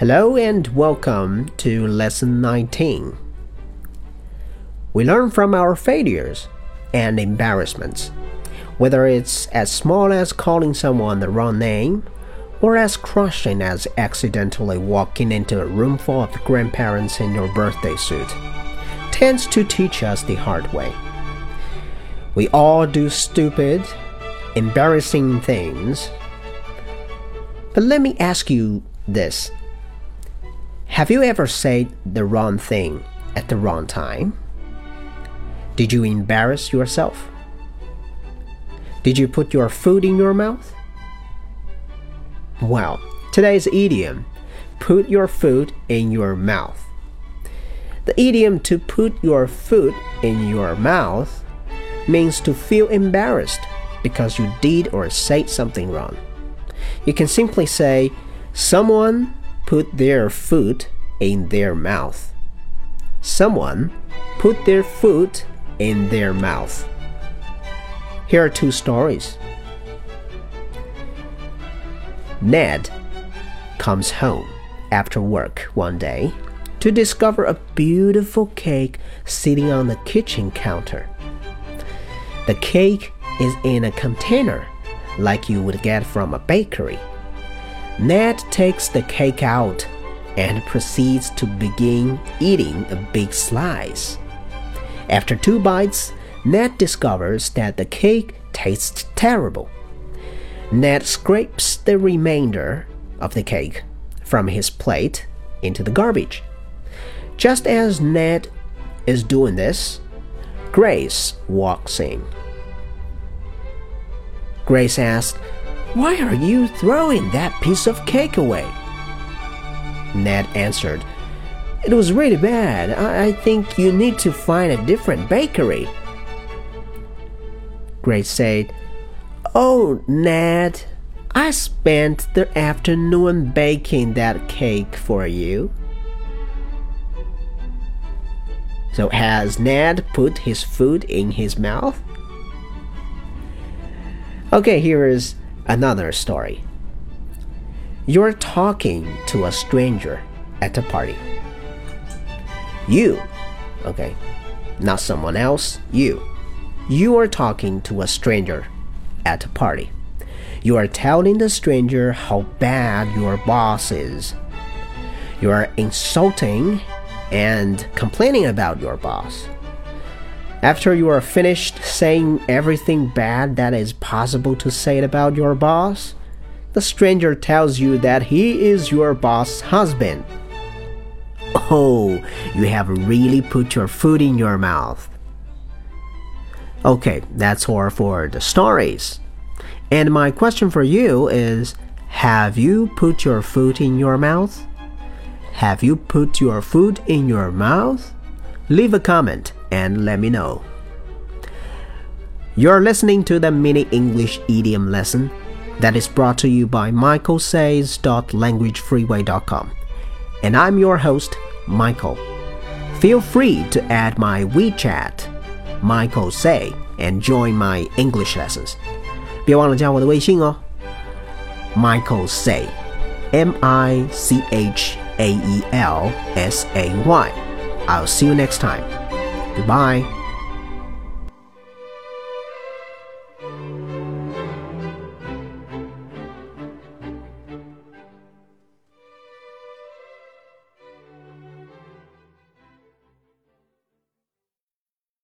Hello and welcome to lesson 19. We learn from our failures and embarrassments, whether it's as small as calling someone the wrong name or as crushing as accidentally walking into a room full of grandparents in your birthday suit, tends to teach us the hard way. We all do stupid, embarrassing things. But let me ask you this have you ever said the wrong thing at the wrong time? Did you embarrass yourself? Did you put your food in your mouth? Well, today's idiom put your food in your mouth. The idiom to put your food in your mouth means to feel embarrassed because you did or said something wrong. You can simply say, Someone put their foot in their mouth. Someone put their foot in their mouth. Here are two stories. Ned comes home after work one day to discover a beautiful cake sitting on the kitchen counter. The cake is in a container like you would get from a bakery. Ned takes the cake out and proceeds to begin eating a big slice. After two bites, Ned discovers that the cake tastes terrible. Ned scrapes the remainder of the cake from his plate into the garbage. Just as Ned is doing this, Grace walks in. Grace asks, why are you throwing that piece of cake away? Ned answered, It was really bad. I, I think you need to find a different bakery. Grace said, Oh, Ned, I spent the afternoon baking that cake for you. So, has Ned put his food in his mouth? Okay, here is Another story. You're talking to a stranger at a party. You, okay, not someone else, you. You are talking to a stranger at a party. You are telling the stranger how bad your boss is. You are insulting and complaining about your boss. After you are finished saying everything bad that is possible to say about your boss, the stranger tells you that he is your boss's husband. Oh, you have really put your foot in your mouth. Okay, that's all for the stories. And my question for you is Have you put your foot in your mouth? Have you put your foot in your mouth? Leave a comment and let me know. You're listening to the mini English idiom lesson that is brought to you by michaelsays.languagefreeway.com. And I'm your host, Michael. Feel free to add my WeChat, Michael Say, and join my English lessons. 别忘了加我的微信哦，Michael Say，M I C H A E L S A Y。I'll see you next time. Goodbye.